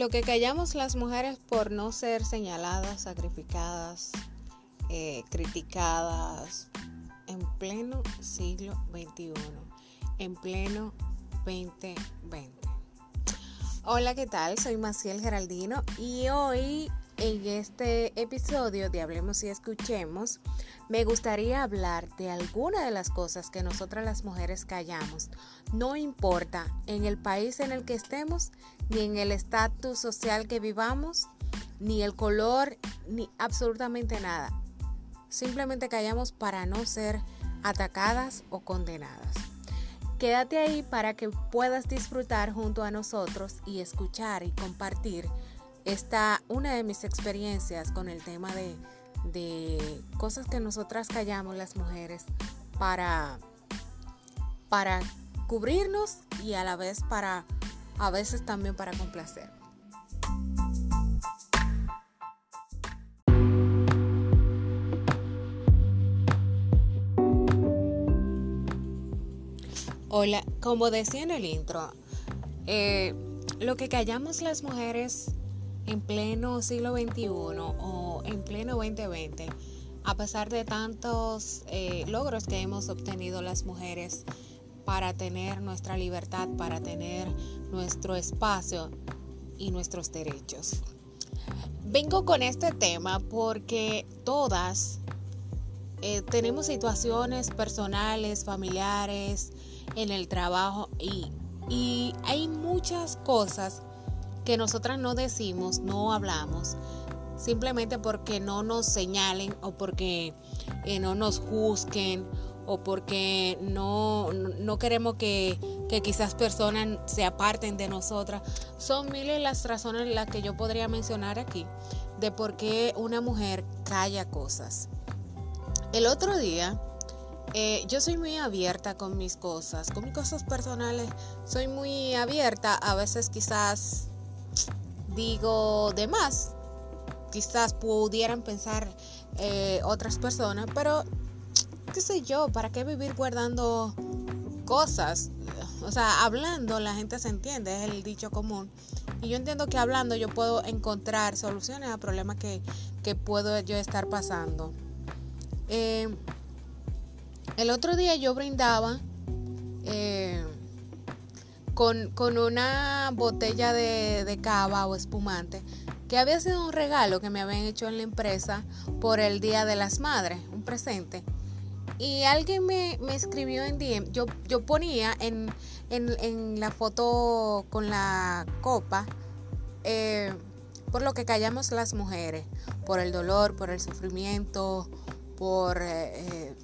Lo que callamos las mujeres por no ser señaladas, sacrificadas, eh, criticadas en pleno siglo XXI, en pleno 2020. Hola, ¿qué tal? Soy Maciel Geraldino y hoy en este episodio de Hablemos y Escuchemos, me gustaría hablar de alguna de las cosas que nosotras las mujeres callamos. No importa en el país en el que estemos, ni en el estatus social que vivamos, ni el color, ni absolutamente nada. Simplemente callamos para no ser atacadas o condenadas. Quédate ahí para que puedas disfrutar junto a nosotros y escuchar y compartir está una de mis experiencias con el tema de, de cosas que nosotras callamos las mujeres para, para cubrirnos y a la vez para, a veces también para complacer. Hola, como decía en el intro, eh, lo que callamos las mujeres en pleno siglo XXI o en pleno 2020, a pesar de tantos eh, logros que hemos obtenido las mujeres para tener nuestra libertad, para tener nuestro espacio y nuestros derechos. Vengo con este tema porque todas eh, tenemos situaciones personales, familiares, en el trabajo y, y hay muchas cosas que nosotras no decimos, no hablamos, simplemente porque no nos señalen o porque eh, no nos juzguen o porque no, no queremos que, que, quizás personas se aparten de nosotras. Son miles las razones las que yo podría mencionar aquí de por qué una mujer calla cosas. El otro día, eh, yo soy muy abierta con mis cosas, con mis cosas personales, soy muy abierta, a veces quizás digo de más. Quizás pudieran pensar eh, otras personas, pero qué sé yo, ¿para qué vivir guardando cosas? O sea, hablando la gente se entiende, es el dicho común. Y yo entiendo que hablando yo puedo encontrar soluciones a problemas que, puedo yo estar pasando. Eh, el otro día yo brindaba eh, con, una botella de, de cava o espumante que había sido un regalo que me habían hecho en la empresa por el Día de las Madres, un presente. Y alguien me, escribió en DM, yo, yo ponía en, la foto con la copa, eh, por lo que callamos las mujeres, por el dolor, por el sufrimiento, por eh, eh,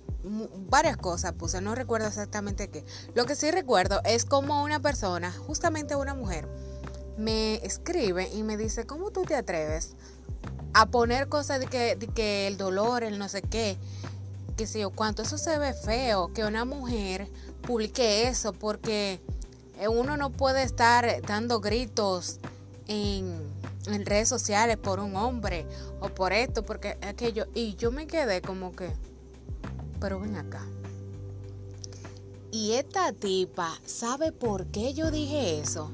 varias cosas puse, no recuerdo exactamente qué. Lo que sí recuerdo es como una persona, justamente una mujer, me escribe y me dice, ¿cómo tú te atreves a poner cosas de que, de que el dolor, el no sé qué, que sé yo, cuánto eso se ve feo, que una mujer publique eso, porque uno no puede estar dando gritos en, en redes sociales por un hombre o por esto, porque aquello. Y yo me quedé como que pero ven acá. Y esta tipa sabe por qué yo dije eso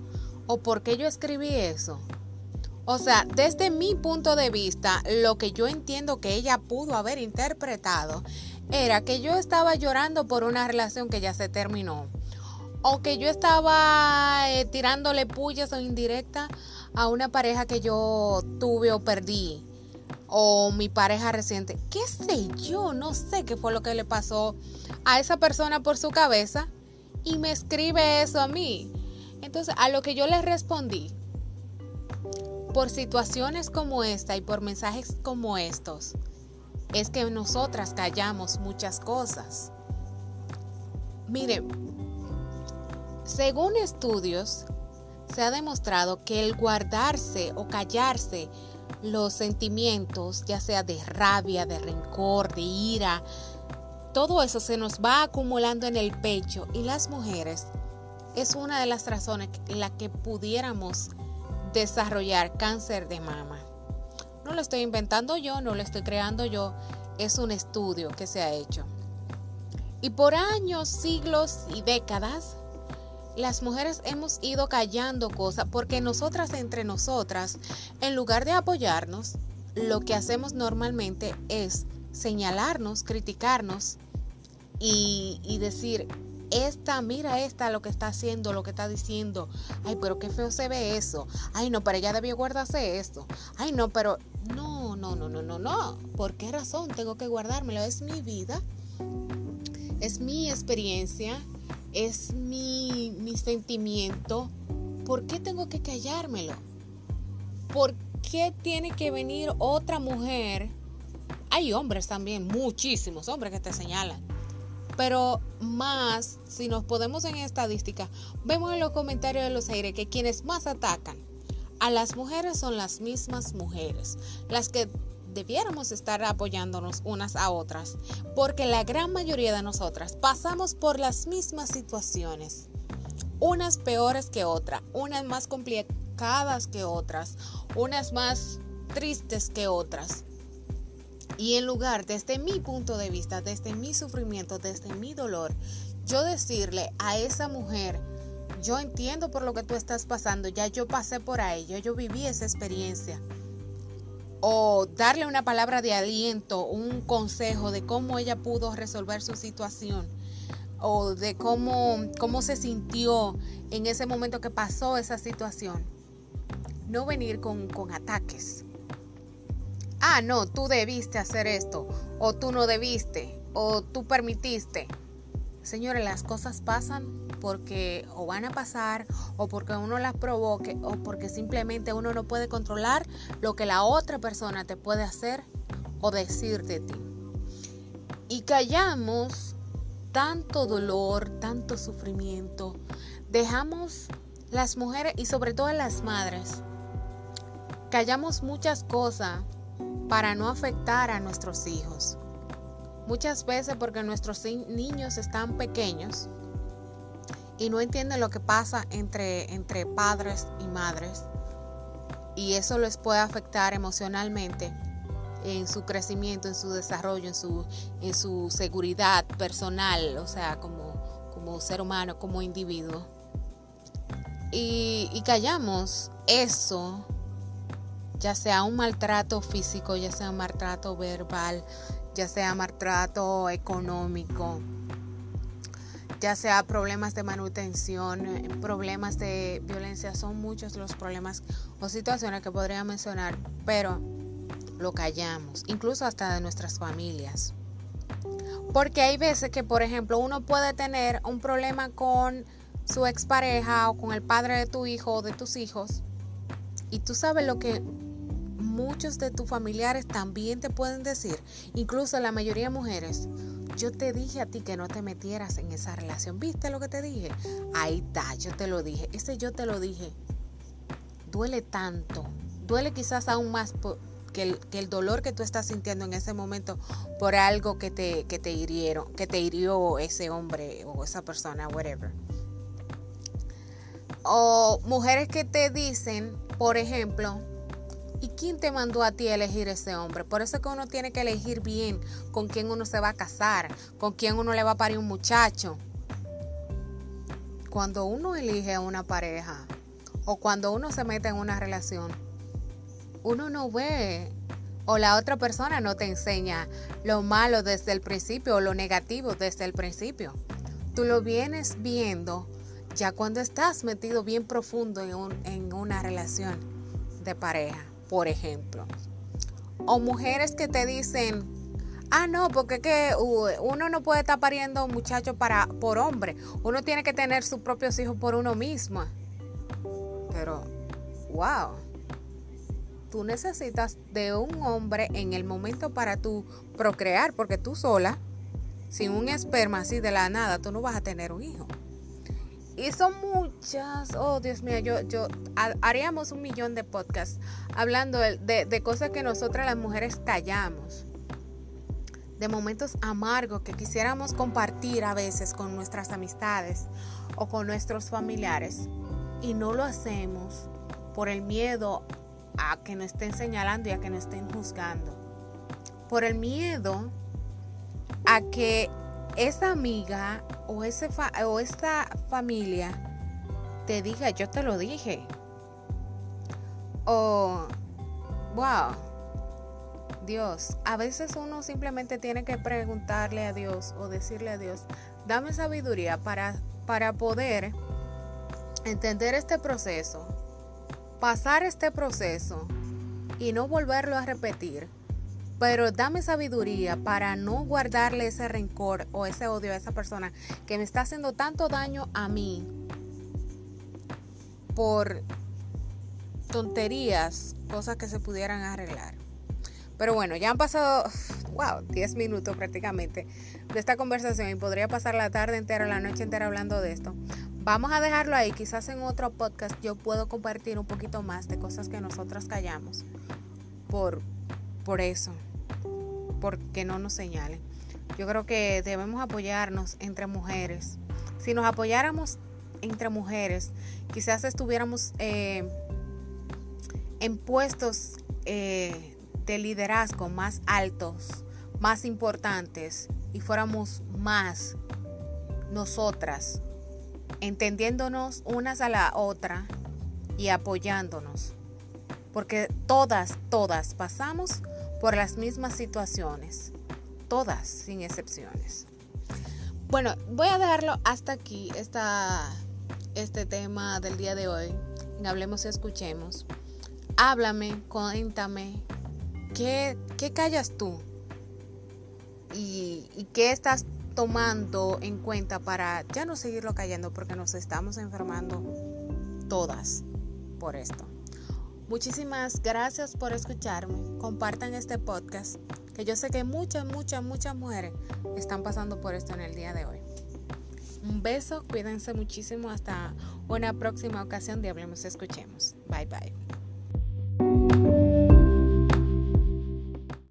o por qué yo escribí eso. O sea, desde mi punto de vista, lo que yo entiendo que ella pudo haber interpretado era que yo estaba llorando por una relación que ya se terminó. O que yo estaba eh, tirándole pullas o indirectas a una pareja que yo tuve o perdí o mi pareja reciente, qué sé yo, no sé qué fue lo que le pasó a esa persona por su cabeza y me escribe eso a mí. Entonces, a lo que yo le respondí, por situaciones como esta y por mensajes como estos, es que nosotras callamos muchas cosas. Mire, según estudios, se ha demostrado que el guardarse o callarse los sentimientos, ya sea de rabia, de rencor, de ira, todo eso se nos va acumulando en el pecho y las mujeres es una de las razones en las que pudiéramos desarrollar cáncer de mama. No lo estoy inventando yo, no lo estoy creando yo, es un estudio que se ha hecho. Y por años, siglos y décadas, las mujeres hemos ido callando cosas porque nosotras entre nosotras, en lugar de apoyarnos, lo que hacemos normalmente es señalarnos, criticarnos y, decir, esta, mira esta lo que está haciendo, lo que está diciendo. Ay, pero qué feo se ve eso. Ay, no, pero ella debió guardarse esto. Ay, no, pero no, no, no, no, no, no. ¿Por qué razón tengo que guardármelo? Es mi vida. Es mi experiencia. Es mi, mi sentimiento. ¿Por qué tengo que callármelo? ¿Por qué tiene que venir otra mujer? Hay hombres también, muchísimos hombres que te señalan pero más, si nos podemos en estadística, vemos en los comentarios de los aires que quienes más atacan a las mujeres son las mismas mujeres, las que debiéramos estar apoyándonos unas a otras, porque la gran mayoría de nosotras pasamos por las mismas situaciones, unas peores que otras, unas más complicadas que otras, unas más tristes que otras. Y en lugar, desde mi punto de vista, desde mi sufrimiento, desde mi dolor, yo decirle a esa mujer, yo entiendo por lo que tú estás pasando, ya yo pasé por ahí, yo viví esa experiencia. O darle una palabra de aliento, un consejo de cómo ella pudo resolver su situación. O de cómo, cómo se sintió en ese momento que pasó esa situación. No venir con, con ataques ah, no, tú debiste hacer esto, o tú no debiste, o tú permitiste. Señores, las cosas pasan porque o van a pasar, o porque uno las provoque, o porque simplemente uno no puede controlar lo que la otra persona te puede hacer o decir de ti. Y callamos tanto dolor, tanto sufrimiento. Dejamos las mujeres y sobre todo las madres. Callamos muchas cosas para no afectar a nuestros hijos. Muchas veces porque nuestros niños están pequeños y no entienden lo que pasa entre, entre padres y madres y eso les puede afectar emocionalmente en su crecimiento, en su desarrollo, en su, en su seguridad personal, o sea, como, como ser humano, como individuo. Y, y callamos eso ya sea un maltrato físico, ya sea un maltrato verbal, ya sea maltrato económico, ya sea problemas de manutención, problemas de violencia, son muchos los problemas o situaciones que podría mencionar, pero lo callamos, incluso hasta de nuestras familias. Porque hay veces que, por ejemplo, uno puede tener un problema con su expareja o con el padre de tu hijo o de tus hijos y tú sabes lo que muchos de tus familiares también te pueden decir, incluso la mayoría de mujeres, yo te dije a ti que no te metieras en esa relación. ¿Viste lo que te dije? Ahí está, yo te lo dije. Ese yo te lo dije. Duele tanto. Duele quizás aún más que, el, que, el, dolor que tú estás sintiendo en ese momento por algo que te, que te hirieron, que te hirió ese hombre o esa persona, whatever. O mujeres que te dicen, por ejemplo, ¿Y quién te mandó a ti elegir ese hombre? Por eso es que uno tiene que elegir bien con quién uno se va a casar, con quién uno le va a parir un muchacho. Cuando uno elige a una pareja o cuando uno se mete en una relación, uno no ve o la otra persona no te enseña lo malo desde el principio o lo negativo desde el principio. Tú lo vienes viendo ya cuando estás metido bien profundo en una relación de pareja por ejemplo. O mujeres que te dicen, ah, no, porque que uno no puede estar pariendo un muchacho para, por hombre. Uno tiene que tener sus propios hijos por uno mismo. Pero, wow. Tú necesitas de un hombre en el momento para tú procrear, porque tú sola, sin un esperma así de la nada, tú no vas a tener un hijo. Y son muchas, oh Dios mío, yo, yo haríamos un millón de podcasts hablando de, de, cosas que nosotras las mujeres callamos, de momentos amargos que quisiéramos compartir a veces con nuestras amistades o con nuestros familiares y no lo hacemos por el miedo a que nos estén señalando y a que nos estén juzgando, por el miedo a que esa amiga o, ese o esta familia te diga, yo te lo dije. O, wow, Dios, a veces uno simplemente tiene que preguntarle a Dios o decirle a Dios, dame sabiduría para, para poder entender este proceso, pasar este proceso y no volverlo a repetir. Pero dame sabiduría para no guardarle ese rencor o ese odio a esa persona que me está haciendo tanto daño a mí por tonterías, cosas que se pudieran arreglar. Pero bueno, ya han pasado, wow, 10 minutos prácticamente de esta conversación y podría pasar la tarde entera, la noche entera hablando de esto. Vamos a dejarlo ahí, quizás en otro podcast yo puedo compartir un poquito más de cosas que nosotras callamos. Por, por eso, porque no nos señalen. Yo creo que debemos apoyarnos entre mujeres. Si nos apoyáramos entre mujeres, quizás estuviéramos eh, en puestos eh, de liderazgo más altos, más importantes y fuéramos más nosotras, entendiéndonos unas a la otra y apoyándonos. Porque todas, todas pasamos por las mismas situaciones. Todas, sin excepciones. Bueno, voy a dejarlo hasta aquí, esta, este tema del día de hoy. Hablemos y escuchemos. Háblame, cuéntame, ¿qué, qué callas tú? ¿Y, ¿Y qué estás tomando en cuenta para ya no seguirlo callando porque nos estamos enfermando todas por esto? Muchísimas gracias por escucharme. Compartan este podcast, que yo sé que muchas, muchas, muchas mujeres están pasando por esto en el día de hoy. Un beso, cuídense muchísimo. Hasta una próxima ocasión de Hablemos Escuchemos. Bye bye.